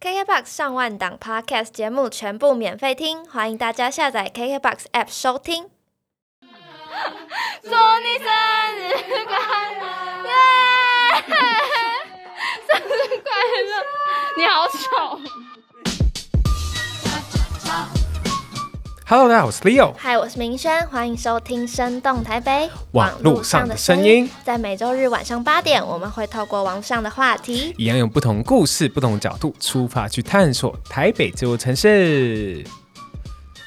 KKBOX 上万档 Podcast 节目全部免费听，欢迎大家下载 KKBOX App 收听。祝你生日快乐！耶！生日快乐！你好丑。Hello，大家好，我是 Leo。Hi，我是明轩，欢迎收听《生动台北》网络上的声音。在每周日晚上八点，我们会透过网上的话题，一样用不同故事、不同角度出发去探索台北这座城市。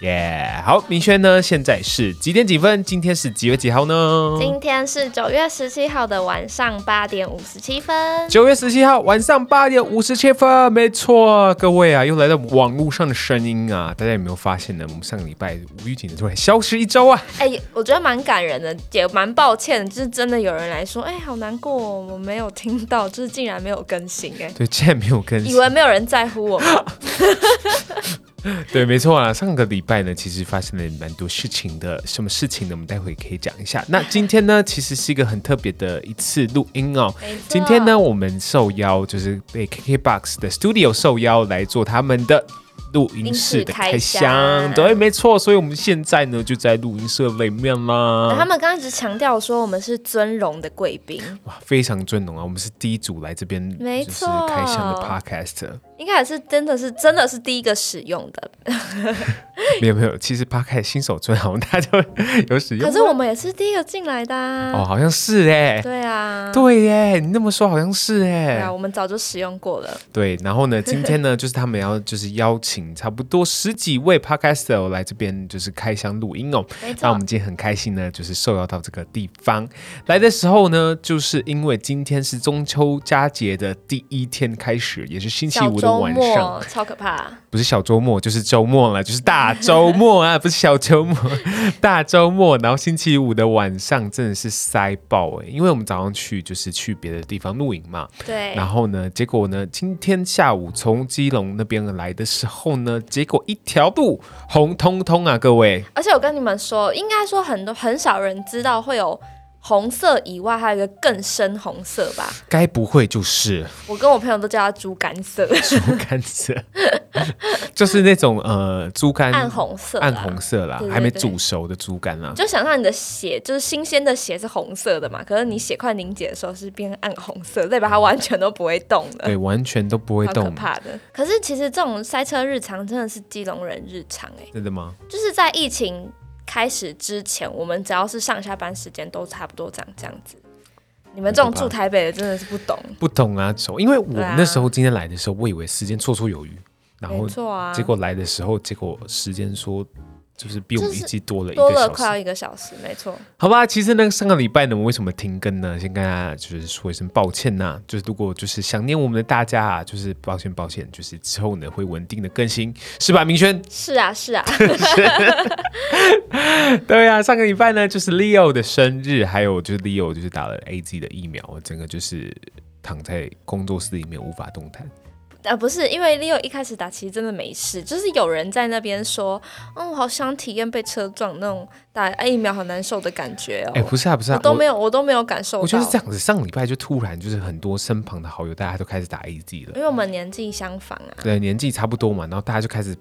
耶、yeah，好，明轩呢？现在是几点几分？今天是几月几号呢？今天是九月十七号的晚上八点五十七分。九月十七号晚上八点五十七分，没错，各位啊，又来到网络上的声音啊！大家有没有发现呢？我们上个礼拜无预警的突然消失一周啊！哎、欸，我觉得蛮感人的，也蛮抱歉，就是真的有人来说，哎、欸，好难过，我没有听到，就是竟然没有更新、欸，哎，对，竟然没有更新，以为没有人在乎我们。对，没错啊。上个礼拜呢，其实发生了蛮多事情的。什么事情呢？我们待会可以讲一下。那今天呢，其实是一个很特别的一次录音哦。今天呢，我们受邀，就是被 KKBOX 的 Studio 受邀来做他们的。录音室的开箱，对，没错，所以我们现在呢就在录音室里面啦。他们刚刚一直强调说我们是尊荣的贵宾，哇，非常尊荣啊！我们是第一组来这边，没错，开箱的 Podcast，应该也是真的是真的是第一个使用的。没有没有，其实 Podcast 新手村好像大家就有使用，可是我们也是第一个进来的啊。哦，好像是哎，对啊，对耶，你那么说好像是哎，对啊，我们早就使用过了。对，然后呢，今天呢，就是他们要就是邀请。差不多十几位 Podcaster 来这边就是开箱录音哦。那我们今天很开心呢，就是受邀到这个地方来的时候呢，就是因为今天是中秋佳节的第一天开始，也是星期五的晚上，超可怕。不是小周末，就是周末了，就是大周末啊，不是小周末，大周末。然后星期五的晚上真的是塞爆哎，因为我们早上去就是去别的地方露营嘛。对。然后呢，结果呢，今天下午从基隆那边来的时候结果一条路红彤彤啊，各位。而且我跟你们说，应该说很多很少人知道会有。红色以外，还有一个更深红色吧？该不会就是？我跟我朋友都叫它猪肝色。猪肝色，就是那种呃猪肝 暗红色，暗红色啦，对对对，还没煮熟的猪肝啦。就想象你的血，就是新鲜的血是红色的嘛？可是你血块凝结的时候是变暗红色，代表它完全都不会动的。对，完全都不会动，可怕的。可是其实这种塞车日常真的是基隆人日常哎、欸，真的吗？就是在疫情。开始之前，我们只要是上下班时间都差不多长这样子。你们这种住台北的真的是不懂，不懂啊！走，因为我那时候今天来的时候，我以为时间绰绰有余，然后结果来的时候，结果时间说。就是比我们预计多了多了快要一个小时，没错。好吧，其实呢，上个礼拜呢，我们为什么停更呢？先跟大家就是说一声抱歉呐、啊。就是如果就是想念我们的大家啊，就是抱歉抱歉，就是之后呢会稳定的更新，是吧？明轩？是啊，是啊。对啊，上个礼拜呢就是 Leo 的生日，还有就是 Leo 就是打了 AZ 的疫苗，整个就是躺在工作室里面无法动弹。呃，不是，因为 Leo 一开始打其实真的没事，就是有人在那边说，嗯，我好想体验被车撞那种打疫苗好难受的感觉哦。哎、欸，不是啊，不是啊，我都没有，我，我都没有感受到。我觉得是这样子，上礼拜就突然就是很多身旁的好友，大家都开始打 AZ 了，因为我们年纪相仿啊。对，年纪差不多嘛，然后大家就开始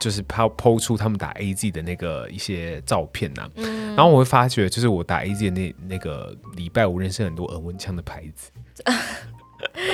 就是抛抛出他们打 AZ 的那个一些照片呐、啊，嗯，然后我会发觉，就是我打 AZ 的那那个礼拜，我认识很多耳温枪的牌子。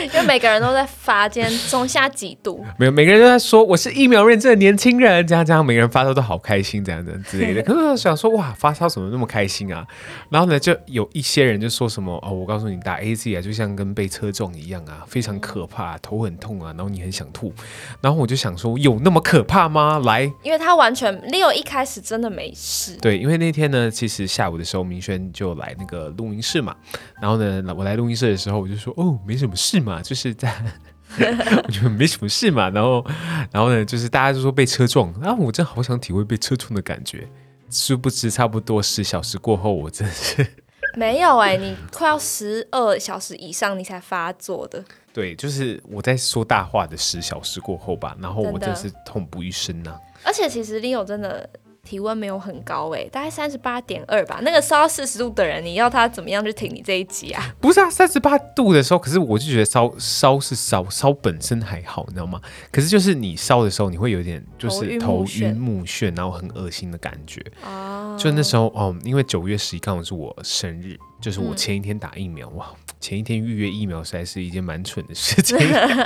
因为每个人都在发，今天中下几度，没有，每个人都在说我是疫苗认证的年轻人，这样这样，每个人发烧都好开心，这样子之类的。可是我想说，哇，发烧怎么那么开心啊？然后呢，就有一些人就说什么哦，我告诉你，打 AZ 啊，就像跟被车撞一样啊，非常可怕，头很痛啊，然后你很想吐。然后我就想说，有那么可怕吗？来，因为他完全 Leo 一开始真的没事。对，因为那天呢，其实下午的时候，明轩就来那个录音室嘛。然后呢，我来录音室的时候，我就说，哦，没什么事嘛。就是在，我觉得没什么事嘛。然后，然后呢，就是大家就说被车撞，然后我真好想体会被车撞的感觉。殊不知，差不多十小时过后，我真是 没有哎、欸，你快要十二小时以上你才发作的。对，就是我在说大话的十小时过后吧。然后我真是痛不欲生呐、啊。而且，其实 Leo 真的体温没有很高诶、欸，大概三十八点二吧。那个烧到四十度的人，你要他怎么样去挺你这一集啊？不是啊，三十八度的时候，可是我就觉得烧烧是烧，烧本身还好，你知道吗？可是就是你烧的时候，你会有点就是头晕目眩，然后很恶心的感觉。哦，就那时候哦，因为九月十一刚好是我生日，就是我前一天打疫苗、嗯、哇，前一天预约疫苗实在是一件蛮蠢的事情。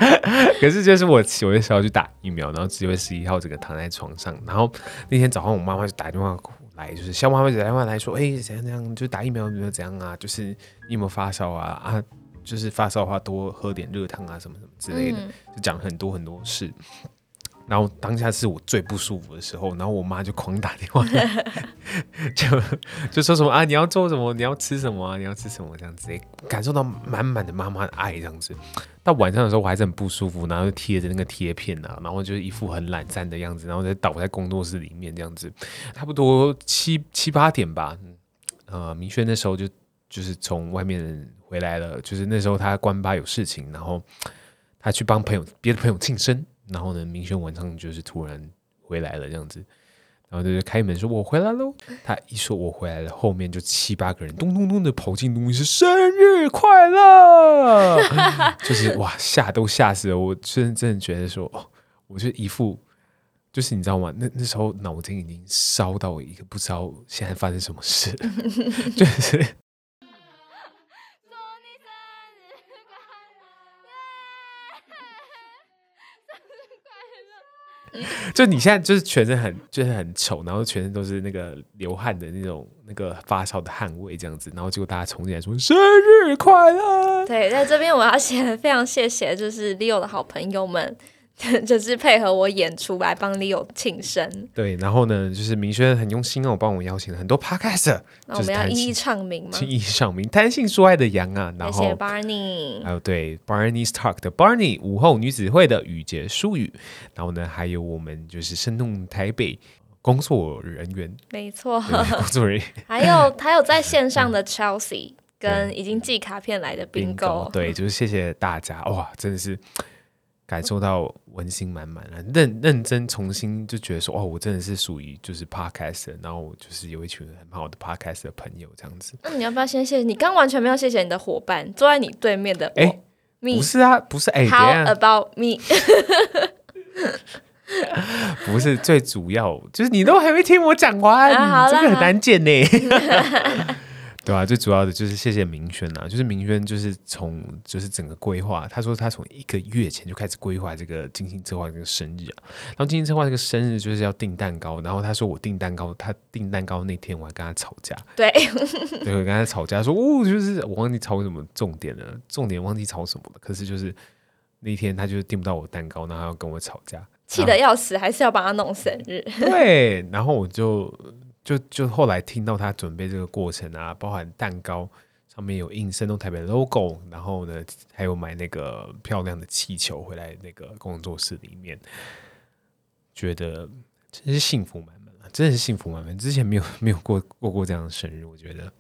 可是就是我九月十号去打疫苗，然后九月十一号整个躺在床上，然后那天早上我。妈妈就打电话来，就是小妈妈打电话来说：“哎、欸，怎样怎样？就打疫苗有没有怎样啊？就是你有没有发烧啊？啊，就是发烧的话多喝点热汤啊，什么什么之类的，嗯、就讲很多很多事。然后当下是我最不舒服的时候，然后我妈就狂打电话，就就说什么啊，你要做什么？你要吃什么啊？你要吃什么？这样子，感受到满满的妈妈的爱，这样子。”到晚上的时候我还是很不舒服，然后就贴着那个贴片啊，然后就是一副很懒散的样子，然后再倒在工作室里面这样子，差不多七七八点吧。呃，明轩那时候就就是从外面回来了，就是那时候他关八有事情，然后他去帮朋友别的朋友庆生，然后呢，明轩晚上就是突然回来了这样子。然后就是开门说：“我回来喽。”他一说“我回来了”，后面就七八个人咚咚咚的跑进录音室，生日快乐！就是哇，吓都吓死了！我真真的觉得说，哦，我就一副就是你知道吗？那那时候脑筋已经烧到一个不知道现在发生什么事，就是。就你现在就是全身很就是很丑，然后全身都是那个流汗的那种那个发烧的汗味这样子，然后结果大家冲进来说生日快乐。对，在这边我要先非常谢谢，就是 Leo 的好朋友们。就是配合我演出来帮 Leo 庆生。对，然后呢，就是明轩很用心哦，帮我邀请了很多 Podcast。那我们要一一唱名吗？一一唱名，谈性说爱的杨啊，然后谢谢 Barney，还有对 Barney's Talk 的 Barney，午后女子会的雨洁淑语，然后呢，还有我们就是生动台北工作人员，没错，工作人员，还有还有在线上的 Chelsea 跟已经寄卡片来的 Bingo，对，就是谢谢大家，哇，真的是。感受到温馨满满了，认认真重新就觉得说，哦，我真的是属于就是 podcast，然后就是有一群很好的 podcast 的朋友这样子。那你要不要先谢谢？你刚完全没有谢谢你的伙伴，坐在你对面的。哎、欸，me, 不是啊，不是哎，How about me？不是最主要，就是你都还没听我讲完，啊、这个很难剪呢。对啊，最主要的就是谢谢明轩呐，就是明轩就是从就是整个规划，他说他从一个月前就开始规划这个精心策划这个生日啊，然后精心策划这个生日就是要订蛋糕，然后他说我订蛋糕，他订蛋糕那天我还跟他吵架，对，对，我跟他吵架说哦，就是我忘记吵什么重点了，重点忘记吵什么了，可是就是那天他就是订不到我蛋糕，然后他要跟我吵架，气得要死，还是要帮他弄生日，对，然后我就。就就后来听到他准备这个过程啊，包含蛋糕上面有印“生动台北” logo，然后呢，还有买那个漂亮的气球回来那个工作室里面，觉得真是幸福满满啊！真的是幸福满满。之前没有没有过过过这样的生日，我觉得。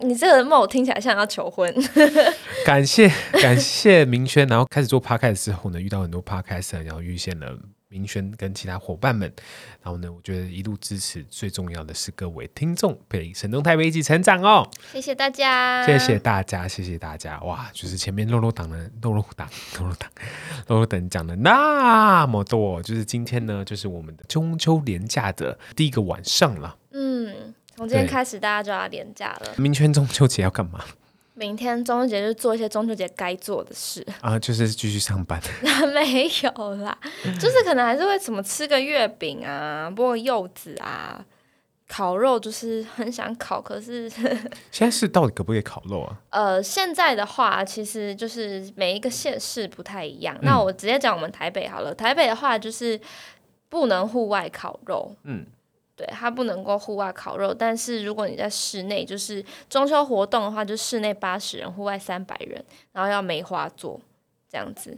你这个梦听起来像要求婚。感谢感谢明轩，然后开始做 podcast 之后呢，遇到很多 podcast，然后遇见了。明轩跟其他伙伴们，然后呢，我觉得一路支持，最重要的是各位听众，陪你神东台北一起成长哦！谢谢大家，谢谢大家，谢谢大家！哇，就是前面肉肉党的肉肉党、肉肉党、肉肉党讲了那么多，就是今天呢，就是我们的中秋连假的第一个晚上了。嗯，从今天开始，大家就要连假了。明轩中秋节要干嘛？明天中秋节就做一些中秋节该做的事 啊，就是继续上班。没有啦，就是可能还是会什么吃个月饼啊，剥个柚子啊，烤肉，就是很想烤，可是 现在是到底可不可以烤肉啊？呃，现在的话，其实就是每一个县市不太一样。嗯、那我直接讲我们台北好了，台北的话就是不能户外烤肉。嗯。对，它不能够户外烤肉，但是如果你在室内，就是中秋活动的话，就室内八十人，户外三百人，然后要梅花座这样子。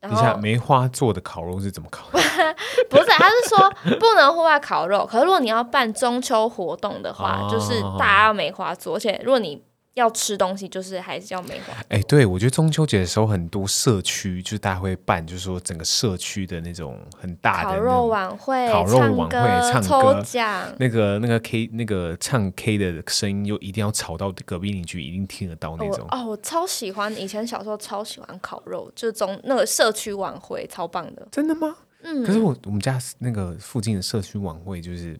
等一下，梅花座的烤肉是怎么烤？不是，他是说不能户外烤肉。可是如果你要办中秋活动的话，哦、就是大家要梅花座，而且如果你要吃东西，就是还是要梅花。哎、欸，对，我觉得中秋节的时候，很多社区就是大家会办，就是说整个社区的那种很大的烤肉晚会、烤肉晚会、唱歌、抽奖，那个那个 K 那个唱 K 的声音又一定要吵到隔壁邻居一定听得到那种。哦，我超喜欢，以前小时候超喜欢烤肉，就是中那个社区晚会超棒的。真的吗？嗯。可是我我们家那个附近的社区晚会就是。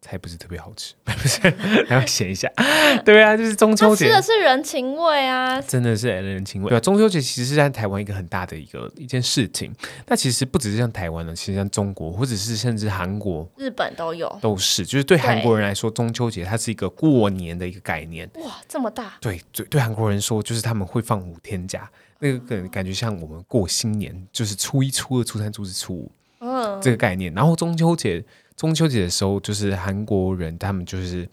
菜不是特别好吃，不是还 要写一下。对啊，就是中秋节，吃的是人情味啊，真的是人情味。对啊，中秋节其实是在台湾一个很大的一个一件事情。那其实不只是像台湾呢，其实像中国或者是甚至韩国、日本都有，都是。就是对韩国人来说，中秋节它是一个过年的一个概念。哇，这么大！对对，对韩国人说，就是他们会放五天假，那个感感觉像我们过新年，就是初一、初二、初三、初四、初五，嗯，这个概念。然后中秋节。中秋节的时候，就是韩国人他们就是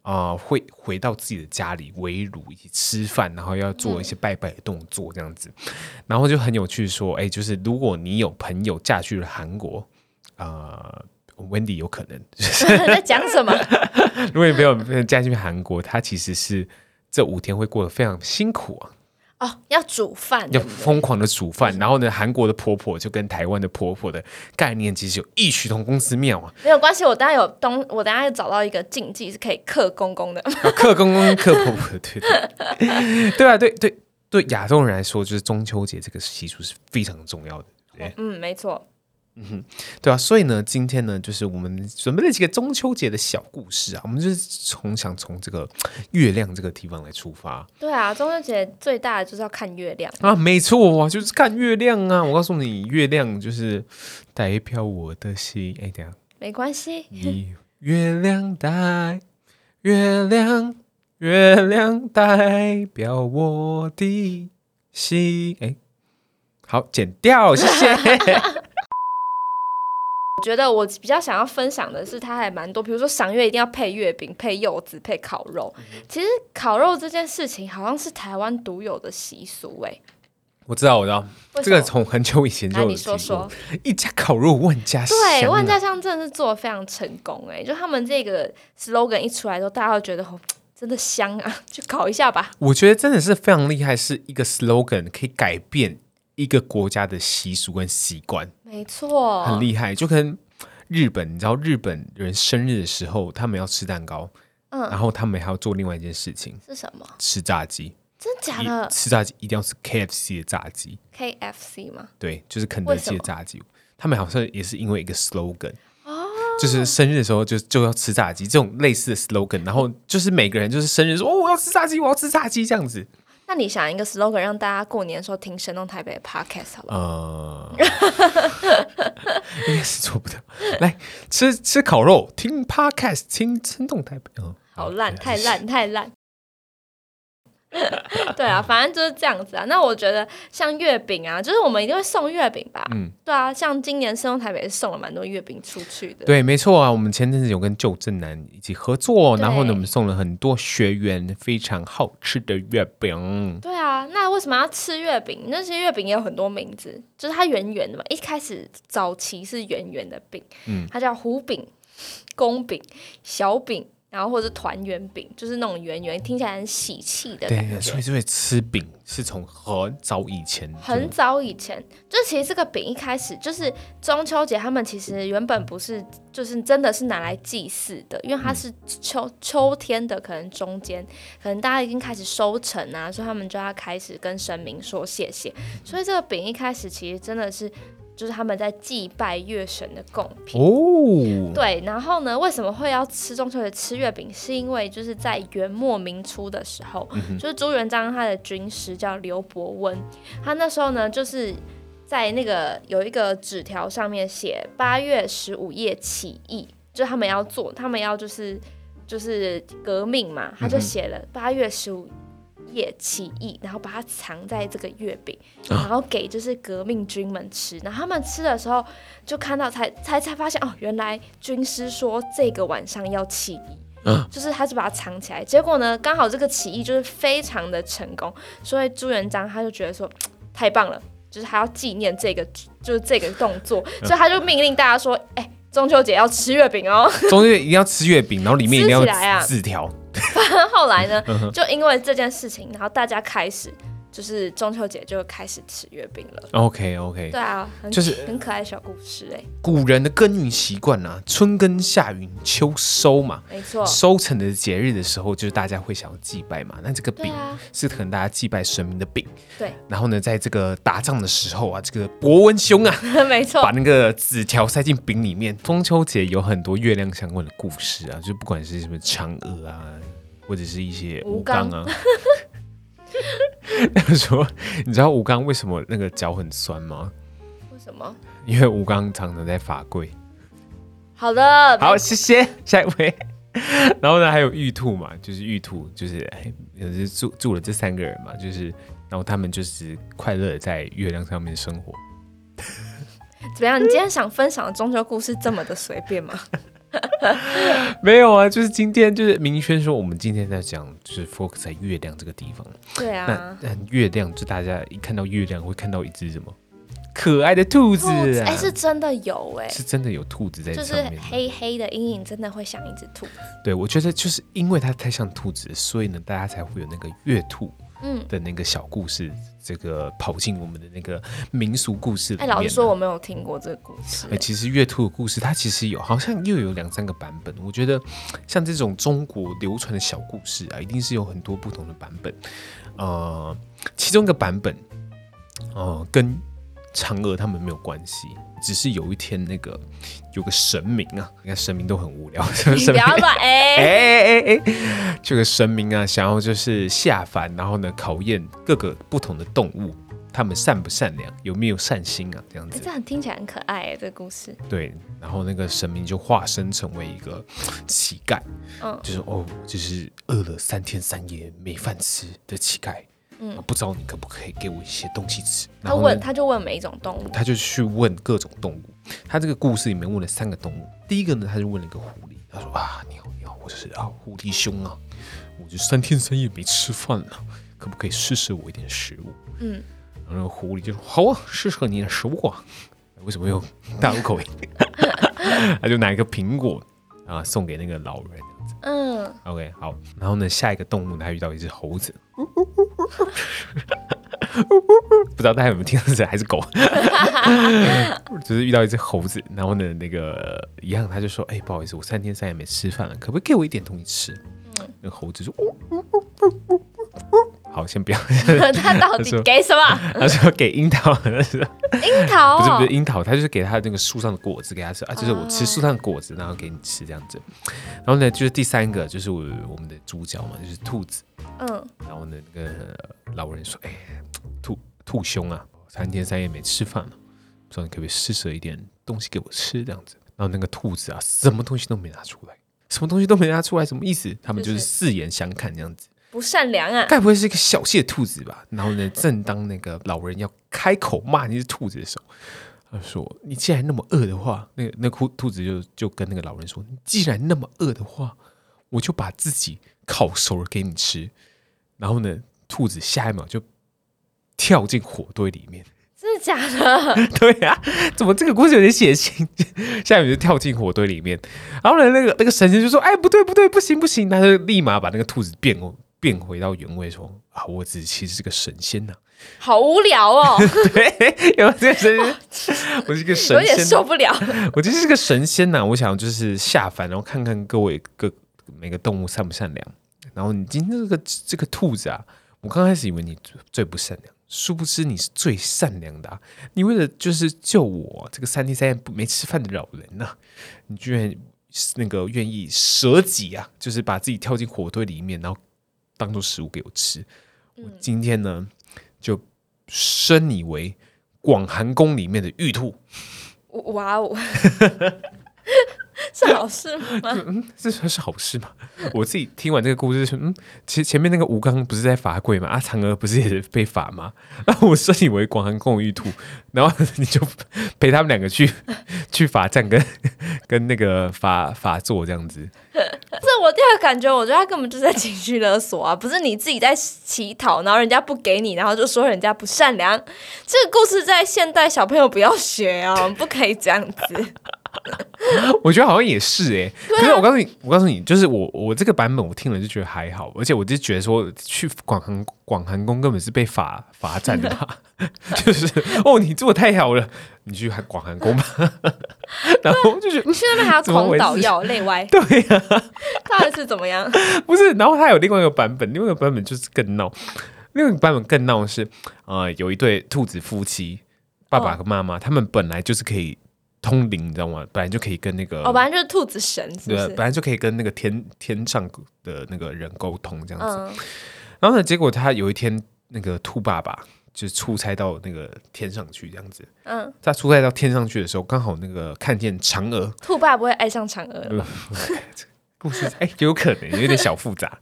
啊、呃，会回到自己的家里围炉一起吃饭，然后要做一些拜拜的动作这样子，嗯、然后就很有趣说，哎，就是如果你有朋友嫁去了韩国，啊、呃、，Wendy 有可能、就是、在讲什么？如果你没有嫁去韩国，他其实是这五天会过得非常辛苦啊。哦，要煮饭，要疯狂的煮饭，然后呢，韩国的婆婆就跟台湾的婆婆的概念其实有异曲同工之妙啊。没有关系，我等下有东，我等下又找到一个禁忌是可以克公公的，克公公克婆婆，对对对啊，对对对，亚洲人来说，就是中秋节这个习俗是非常重要的。对，嗯，没错。嗯哼，对啊，所以呢，今天呢，就是我们准备了几个中秋节的小故事啊，我们就是从想从这个月亮这个地方来出发。对啊，中秋节最大的就是要看月亮啊，没错啊，就是看月亮啊。我告诉你，月亮就是代表我的心。哎，等下，没关系。你月亮代，月亮，月亮代表我的心。哎，好，剪掉，谢谢。我觉得我比较想要分享的是，它还蛮多，比如说赏月一定要配月饼、配柚子、配烤肉。嗯、其实烤肉这件事情好像是台湾独有的习俗哎。我知道，我知道，这个从很久以前就有。你说说，一家烤肉万家香。对，万家香真的是做的非常成功哎，就他们这个 slogan 一出来之后，大家会觉得哦，真的香啊，去烤一下吧。我觉得真的是非常厉害，是一个 slogan 可以改变一个国家的习俗跟习惯。没错，很厉害，就跟日本，你知道日本人生日的时候，他们要吃蛋糕，嗯，然后他们还要做另外一件事情，是什么？吃炸鸡，真的假的？吃炸鸡一定要吃 KFC 的炸鸡，KFC 吗？对，就是肯德基的炸鸡。他们好像也是因为一个 slogan，哦，就是生日的时候就就要吃炸鸡，这种类似的 slogan，然后就是每个人就是生日说哦，我要吃炸鸡，我要吃炸鸡这样子。那你想一个 slogan 让大家过年的时候听神动台北的 podcast 好不好？呃，应该是做不到。来吃吃烤肉，听 podcast，听神动台北。嗯，好烂，太烂，太烂。对啊，反正就是这样子啊。那我觉得像月饼啊，就是我们一定会送月饼吧。嗯，对啊，像今年神农台北是送了蛮多月饼出去的。对，没错啊。我们前阵子有跟旧正南一起合作，然后呢，我们送了很多学员非常好吃的月饼。对啊，那为什么要吃月饼？那些月饼也有很多名字，就是它圆圆的嘛。一开始早期是圆圆的饼，嗯，它叫胡饼、公饼、小饼。然后或者是团圆饼，就是那种圆圆，听起来很喜气的感觉。对，所以这位吃饼是从很早以前，很早以前，就其实这个饼一开始就是中秋节，他们其实原本不是，就是真的是拿来祭祀的，因为它是秋秋天的，可能中间，可能大家已经开始收成啊，所以他们就要开始跟神明说谢谢。所以这个饼一开始其实真的是。就是他们在祭拜月神的贡品哦，对，然后呢，为什么会要吃中秋节吃月饼？是因为就是在元末明初的时候，嗯、就是朱元璋他的军师叫刘伯温，他那时候呢就是在那个有一个纸条上面写八月十五夜起义，就他们要做，他们要就是就是革命嘛，他就写了八月十五。夜起义，然后把它藏在这个月饼，然后给就是革命军们吃。然后他们吃的时候，就看到才才才发现哦，原来军师说这个晚上要起义，就是他就把它藏起来。结果呢，刚好这个起义就是非常的成功，所以朱元璋他就觉得说太棒了，就是还要纪念这个就是这个动作，所以他就命令大家说，哎，中秋节要吃月饼哦，中秋节一定要吃月饼，然后里面一定要字条。反正后来呢，就因为这件事情，然后大家开始。就是中秋节就开始吃月饼了。OK OK，对啊，就是很可爱的小故事哎。古人的耕耘习惯啊，春耕夏耘秋收嘛，没错。收成的节日的时候，就是大家会想要祭拜嘛。那这个饼是可能大家祭拜神明的饼。对。然后呢，在这个打仗的时候啊，这个伯温兄啊，没错，把那个纸条塞进饼里面。中秋节有很多月亮相关的故事啊，就不管是什么嫦娥啊，或者是一些吴刚啊。他 说：“你知道吴刚为什么那个脚很酸吗？为什么？因为吴刚常常在罚跪。好的，好，谢谢下一位。然后呢，还有玉兔嘛，就是玉兔，就是也是住住了这三个人嘛，就是然后他们就是快乐的在月亮上面生活。怎么样？你今天想分享的中秋故事这么的随便吗？” 没有啊，就是今天就是明轩说，我们今天在讲就是 focus 在月亮这个地方。对啊，那月亮就大家一看到月亮会看到一只什么可爱的兔子啊？哎，是真的有哎，是真的有兔子在上面，就是黑黑的阴影，真的会像一只兔子。对，我觉得就是因为它太像兔子，所以呢，大家才会有那个月兔。嗯的那个小故事，嗯、这个跑进我们的那个民俗故事里面。哎，老实说，我没有听过这个故事。哎，其实月兔的故事，它其实有好像又有两三个版本。我觉得像这种中国流传的小故事啊，一定是有很多不同的版本。呃，其中一个版本，呃，跟嫦娥他们没有关系。只是有一天，那个有个神明啊，你看神明都很无聊，神明不要乱哎哎哎哎，这个神明啊，想要就是下凡，然后呢考验各个不同的动物，他们善不善良，有没有善心啊，这样子。这样听起来很可爱哎，这个故事。对，然后那个神明就化身成为一个乞丐，嗯，就是哦，就是饿了三天三夜没饭吃的乞丐。嗯，不知道你可不可以给我一些东西吃？他问，他就问每一种动物，他就去问各种动物。他这个故事里面问了三个动物。第一个呢，他就问了一个狐狸，他说啊，你好，你好，我是啊狐狸兄啊，我就三天三夜没吃饭了，可不可以施舍我一点食物？嗯，然后狐狸就说好啊，施舍你的食物啊。为什么用大陆口音？他就拿一个苹果啊送给那个老人。嗯，OK，好。然后呢，下一个动物呢，他遇到一只猴子。不知道大家有没有听到这还是狗？就是遇到一只猴子，然后呢，那个一样，他就说：“哎、欸，不好意思，我三天三夜没吃饭了，可不可以给我一点东西吃？”嗯、那个猴子说：“好，先不要。”他到底给什么？他说给樱桃。樱桃、哦、不是不是樱桃，他就是给他那个树上的果子给他吃啊，就是我吃树上的果子，然后给你吃这样子。然后呢，就是第三个就是我我们的主角嘛，就是兔子。嗯，然后呢，那个老人说：“哎，兔兔兄啊，三天三夜没吃饭了，不知道你可不可以施舍一点东西给我吃这样子？”然后那个兔子啊，什么东西都没拿出来，什么东西都没拿出来，什么意思？他们就是四眼相看这样子，不善良啊！该不会是一个小气的兔子吧？然后呢，正当那个老人要开口骂那只兔子的时候，他说：“你既然那么饿的话，那个那兔兔子就就跟那个老人说：‘你既然那么饿的话，我就把自己烤熟了给你吃。’”然后呢，兔子下一秒就跳进火堆里面，真的假的？对呀、啊，怎么这个故事有点血腥？下一秒就跳进火堆里面，然后呢，那个那个神仙就说：“哎，不对不对，不行不行！”他就立马把那个兔子变变回到原位，说：“啊，我自己其实是个神仙呐、啊。”好无聊哦。对，有这个神仙，我是一个神仙，有点受不了。我就是个神仙呐、啊，我想就是下凡，然后看看各位各每个动物善不善良。然后你今天这个这个兔子啊，我刚开始以为你最不善良，殊不知你是最善良的啊！你为了就是救我这个三天三夜没吃饭的老人呐、啊，你居然那个愿意舍己啊，就是把自己跳进火堆里面，然后当做食物给我吃。我今天呢，就升你为广寒宫里面的玉兔。哇哦！是好事吗？嗯，这算是好事吗？我自己听完这个故事，嗯，其实前面那个吴刚不是在罚跪吗？啊，嫦娥不是也是被罚吗？然后我升你为广寒宫玉兔，然后你就陪他们两个去去罚站，跟跟那个罚罚坐这样子。这我第二个感觉，我觉得他根本就是在情绪勒索啊！不是你自己在乞讨，然后人家不给你，然后就说人家不善良。这个故事在现代小朋友不要学啊，不可以这样子。我觉得好像也是哎、欸，可是我告诉你，我告诉你，就是我我这个版本我听了就觉得还好，而且我就觉得说去广寒广寒宫根本是被罚罚站的。吧，就是哦，你做的太好了，你去广寒宫吧，然后就觉得你去那边还要狂倒药累歪，对呀、啊，到底是怎么样？不是，然后他有另外一个版本，另外一个版本就是更闹，另外一个版本更闹的是啊、呃，有一对兔子夫妻，爸爸和妈妈，哦、他们本来就是可以。通灵，你知道吗？本来就可以跟那个哦，本来就是兔子神是是，对，本来就可以跟那个天天上的那个人沟通这样子。嗯、然后呢，结果他有一天，那个兔爸爸就出差到那个天上去这样子。嗯，他出差到天上去的时候，刚好那个看见嫦娥。兔爸不会爱上嫦娥吗？故事哎，有可能有点小复杂。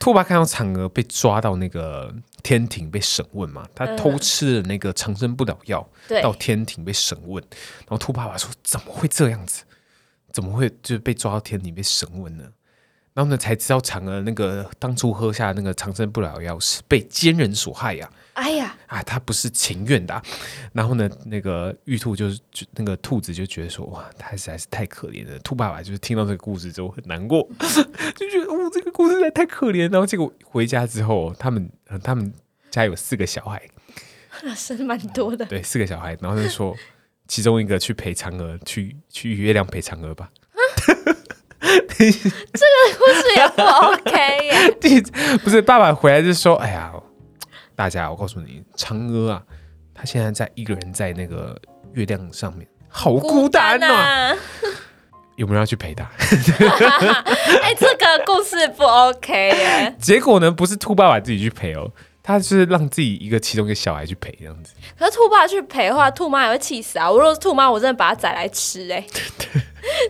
兔爸看到嫦娥被抓到那个天庭被审问嘛，他偷吃了那个长生不老药，嗯、到天庭被审问，然后兔爸爸说：“怎么会这样子？怎么会就是被抓到天庭被审问呢？”然后呢，才知道嫦娥那个当初喝下那个长生不老药是被奸人所害呀、啊。哎呀，啊，他不是情愿的、啊。然后呢，那个玉兔就是就那个兔子就觉得说：“哇，他实在是太可怜了。”兔爸爸就是听到这个故事之后很难过，就觉得哦，这个故事实在太可怜。然后结果回家之后，他们他们家有四个小孩，是蛮多的。对，四个小孩，然后就说其中一个去陪嫦娥，去去月亮陪嫦娥吧。这个故事也不 OK 呀？不是，爸爸回来就说：“哎呀，大家，我告诉你，嫦娥啊，她现在在一个人在那个月亮上面，好孤单呐、啊。有没有要去陪他？” 哎，这个故事不 OK 耶。结果呢，不是兔爸爸自己去陪哦。他是让自己一个其中一个小孩去陪这样子，可是兔爸去陪的话，兔妈也会气死啊！我如果是兔妈，我真的把它宰来吃哎、欸！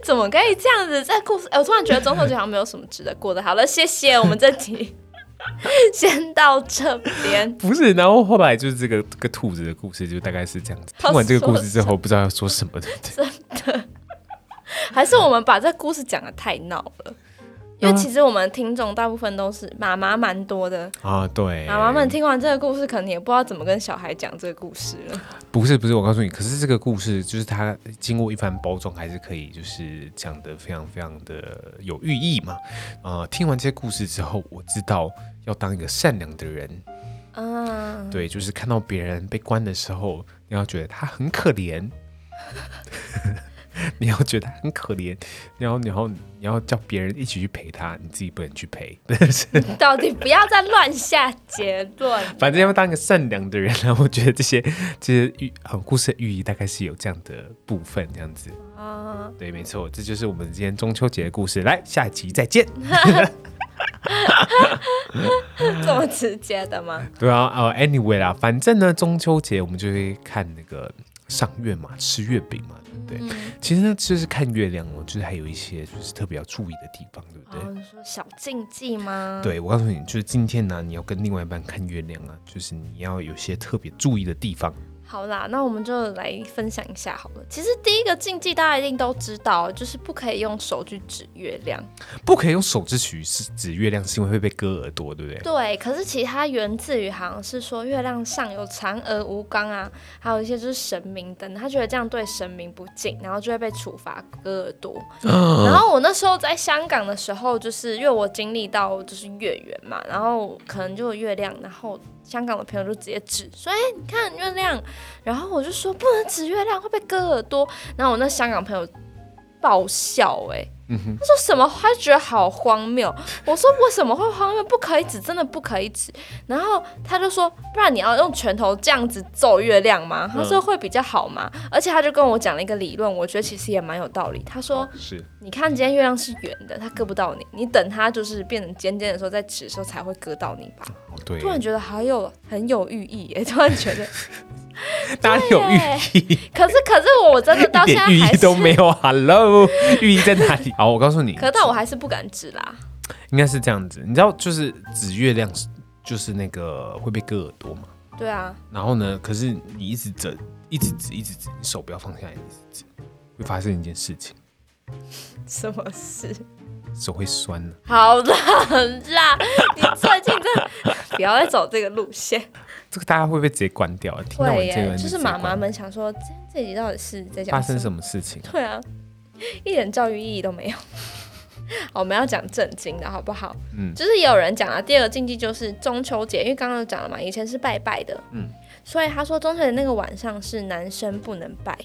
怎么可以这样子？这故事，哎、欸，我突然觉得中秋节好像没有什么值得过的。好了，谢谢我们这集 先到这边。不是，然后后来就是这个这个兔子的故事，就大概是这样子。听完这个故事之后，不知道要说什么的，真的，还是我们把这个故事讲得太闹了。因为其实我们听众大部分都是妈妈蛮多的啊，对，妈妈们听完这个故事，可能也不知道怎么跟小孩讲这个故事了。不是不是，我告诉你，可是这个故事就是它经过一番包装，还是可以就是讲得非常非常的有寓意嘛。啊、呃，听完这些故事之后，我知道要当一个善良的人。嗯，对，就是看到别人被关的时候，你要觉得他很可怜。你要觉得很可怜，然后然后你要叫别人一起去陪他，你自己不能去陪，到底不要再乱下结论。反正要当一个善良的人，然后我觉得这些这些寓很故事的寓意大概是有这样的部分，这样子。啊，对，没错，这就是我们今天中秋节的故事。来，下一集再见。这么直接的吗？对啊，呃，anyway 啦，反正呢，中秋节我们就会看那个赏月嘛，吃月饼嘛。对，嗯、其实呢，就是看月亮哦，就是还有一些就是特别要注意的地方，对不对？哦、你说小禁忌吗？对，我告诉你，就是今天呢，你要跟另外一半看月亮啊，就是你要有些特别注意的地方。好啦，那我们就来分享一下好了。其实第一个禁忌大家一定都知道，就是不可以用手去指月亮。不可以用手指取是指月亮，是因为会被割耳朵，对不对？对。可是其实它源自于好像是说月亮上有嫦娥、吴刚啊，还有一些就是神明等，他觉得这样对神明不敬，然后就会被处罚割耳朵。嗯、然后我那时候在香港的时候，就是因为我经历到就是月圆嘛，然后可能就有月亮，然后。香港的朋友就直接指说：“哎、你看月亮。”然后我就说：“不能指月亮，会被割耳朵。”然后我那香港朋友爆笑、欸，哎。他说什么？他觉得好荒谬。我说为什么会荒谬？不可以指，真的不可以指。然后他就说，不然你要用拳头这样子揍月亮吗？他说会比较好吗？而且他就跟我讲了一个理论，我觉得其实也蛮有道理。他说是，你看今天月亮是圆的，它割不到你，你等它就是变成尖尖的时候再指的时候才会割到你吧。对，突然觉得好有很有寓意，哎，突然觉得。哪里有寓意？可是可是我真的到现在 寓意都没有。Hello，寓意在哪里？好，我告诉你。可是但我还是不敢指啦。应该是这样子，你知道，就是指月亮，就是那个会被割耳朵嘛。对啊。然后呢？可是你一直指，一直指，一直指，你手不要放下来，一直指，会发生一件事情。什么事？手会酸啊。好啦，啦，你最近真的不要再走这个路线。这个大家会不会直接关掉？听到我这个，就是妈妈们想说，这集到底是在讲发生什么事情？对啊，一点教育意义都没有。我们要讲正经的好不好？嗯，就是也有人讲了，第二个禁忌就是中秋节，因为刚刚讲了嘛，以前是拜拜的，嗯，所以他说中秋节那个晚上是男生不能拜，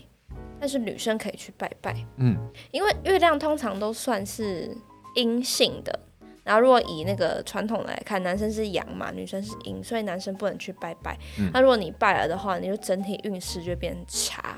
但是女生可以去拜拜，嗯，因为月亮通常都算是阴性的，然后如果以那个传统来看，男生是阳嘛，女生是阴，所以男生不能去拜拜。嗯，那如果你拜了的话，你就整体运势就会变差。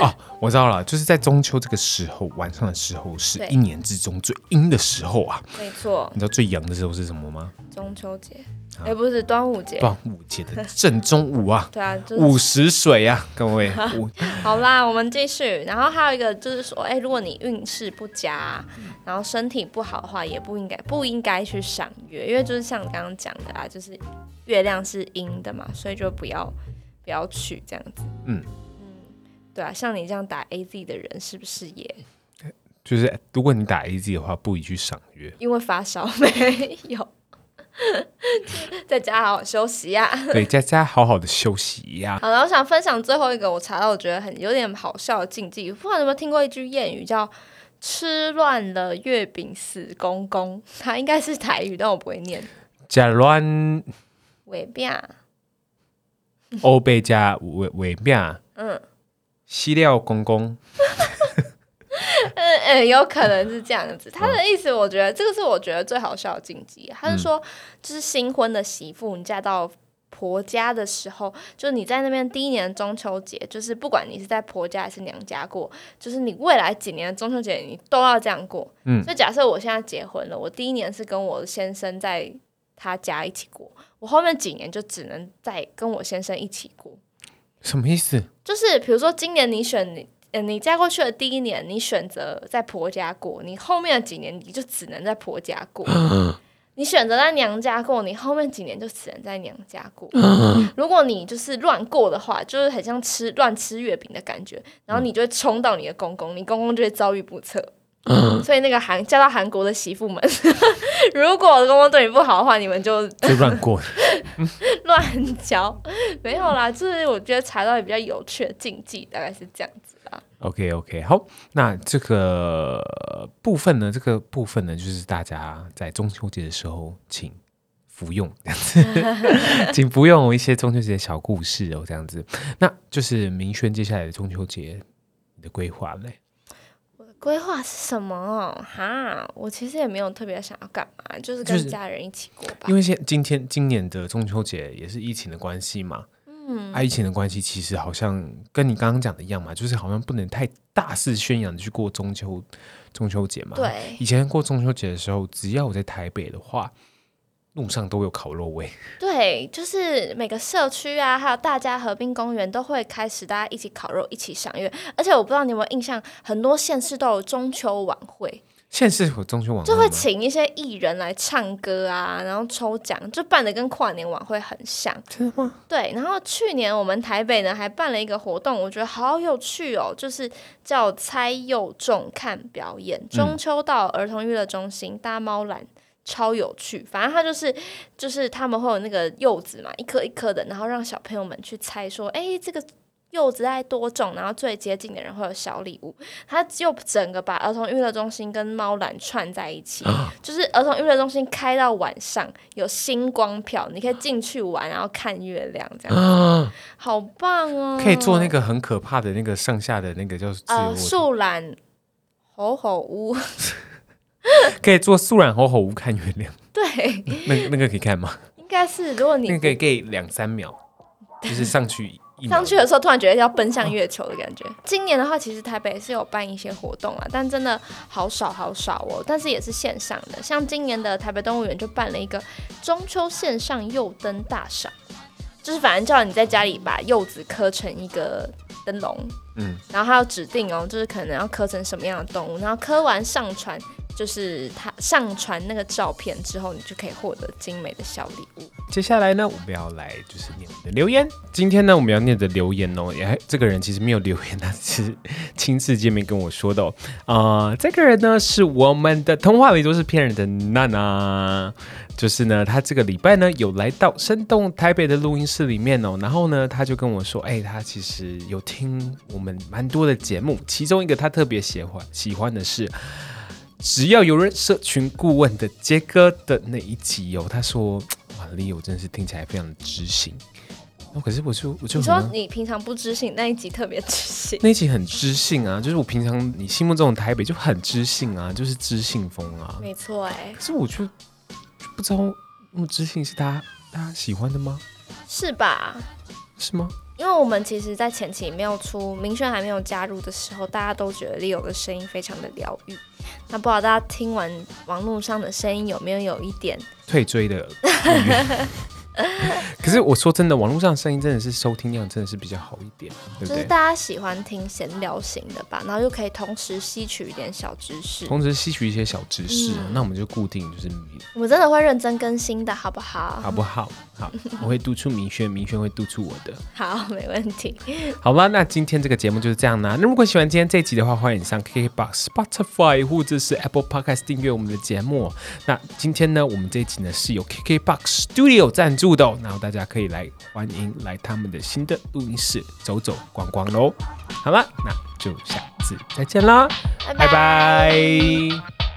哦，我知道了，就是在中秋这个时候，晚上的时候是一年之中最阴的时候啊。没错。你知道最阳的时候是什么吗？中秋节，哎、啊，不是端午节。端午节的正中午啊。对啊，就是、午时水啊，各位。好啦，我们继续。然后还有一个就是说，哎，如果你运势不佳，然后身体不好的话，也不应该不应该去赏月，因为就是像你刚刚讲的啊，就是月亮是阴的嘛，所以就不要不要去这样子。嗯。对啊，像你这样打 A Z 的人，是不是也？就是如果你打 A Z 的话，不宜去赏月，因为发烧 没有，在家好好休息呀、啊。对，在家好好的休息呀、啊。好了，我想分享最后一个，我查到我觉得很有点好笑的禁忌。不知道你有没有听过一句谚语，叫“吃乱了月饼死公公”，它应该是台语，但我不会念。假乱尾饼，欧贝加尾尾饼，嗯。西料公公，嗯 嗯，有可能是这样子。他的意思，我觉得这个是我觉得最好笑的禁忌。他是说，就是新婚的媳妇，你嫁到婆家的时候，就是你在那边第一年中秋节，就是不管你是在婆家还是娘家过，就是你未来几年的中秋节，你都要这样过。嗯，所以假设我现在结婚了，我第一年是跟我先生在他家一起过，我后面几年就只能再跟我先生一起过。什么意思？就是比如说，今年你选你，呃，你嫁过去的第一年，你选择在婆家过，你后面的几年你就只能在婆家过。你选择在娘家过，你后面几年就只能在娘家过。如果你就是乱过的话，就是很像吃乱吃月饼的感觉，然后你就会冲到你的公公，你公公就会遭遇不测。嗯、所以那个韩嫁到韩国的媳妇们，如果公公对你不好的话，你们就就乱过，乱交没有啦。就是我觉得查到也比较有趣的禁忌，大概是这样子啦。OK OK，好，那这个部分呢，这个部分呢，就是大家在中秋节的时候，请服用这样子，请服用一些中秋节的小故事哦，这样子。那就是明轩接下来的中秋节你的规划嘞？规划是什么？哈，我其实也没有特别想要干嘛，就是跟家人一起过吧。因为现今天今年的中秋节也是疫情的关系嘛，嗯，啊，疫情的关系其实好像跟你刚刚讲的一样嘛，就是好像不能太大肆宣扬的去过中秋中秋节嘛。对，以前过中秋节的时候，只要我在台北的话。路上都有烤肉味，对，就是每个社区啊，还有大家河滨公园都会开始大家一起烤肉，一起赏月。而且我不知道你有没有印象，很多县市都有中秋晚会，县市有中秋晚会就会请一些艺人来唱歌啊，然后抽奖，就办的跟跨年晚会很像。真的吗？对，然后去年我们台北呢还办了一个活动，我觉得好有趣哦，就是叫猜幼粽看表演，中秋到儿童娱乐中心搭猫缆。超有趣，反正他就是就是他们会有那个柚子嘛，一颗一颗的，然后让小朋友们去猜说，哎，这个柚子爱多重，然后最接近的人会有小礼物。他就整个把儿童娱乐中心跟猫缆串在一起，啊、就是儿童娱乐中心开到晚上有星光票，你可以进去玩，然后看月亮，这样好棒哦！可以做那个很可怕的那个上下的那个叫呃树懒吼吼屋。可以做素染猴猴屋看月亮，对，那那个可以看吗？应该是，如果你那个可以给两三秒，就是上去上去的时候，突然觉得要奔向月球的感觉。哦、今年的话，其实台北是有办一些活动啊，但真的好少好少哦。但是也是线上的，像今年的台北动物园就办了一个中秋线上柚灯大赏，就是反正叫你在家里把柚子刻成一个灯笼，嗯，然后还要指定哦，就是可能要刻成什么样的动物，然后刻完上传。就是他上传那个照片之后，你就可以获得精美的小礼物。接下来呢，我们要来就是念你的留言。今天呢，我们要念的留言哦，也这个人其实没有留言，他是亲自见面跟我说的哦。啊、这个人呢是我们的童话里都是骗人的娜娜，就是呢，他这个礼拜呢有来到生动台北的录音室里面哦，然后呢，他就跟我说，哎，他其实有听我们蛮多的节目，其中一个他特别喜欢喜欢的是。只要有人社群顾问的杰哥的那一集哦，他说 哇，Leo 真的是听起来非常的知性。哦，可是我就我就你说你平常不知性，那一集特别知性。那一集很知性啊，就是我平常你心目中的台北就很知性啊，就是知性风啊。没错哎。可是我就，就不知道那么知性是大家大家喜欢的吗？是吧？是吗？因为我们其实，在前期没有出明轩还没有加入的时候，大家都觉得 Leo 的声音非常的疗愈。那不知道大家听完网络上的声音有没有有一点退追的？可是我说真的，网络上声音真的是收听量真的是比较好一点，对不对？就是大家喜欢听闲聊型的吧，然后又可以同时吸取一点小知识，同时吸取一些小知识，嗯、那我们就固定就是，我们真的会认真更新的，好不好？好不好？好，我会督促明轩，明轩会督促我的。好，没问题。好吧，那今天这个节目就是这样啦。那如果喜欢今天这一集的话，欢迎上 KKBOX、Spotify 或者是 Apple Podcast 订阅我们的节目。那今天呢，我们这一集呢是由 KKBOX Studio 赞助。住的，然后大家可以来欢迎来他们的新的录音室走走逛逛喽。好了，那就下次再见啦，拜拜。拜拜。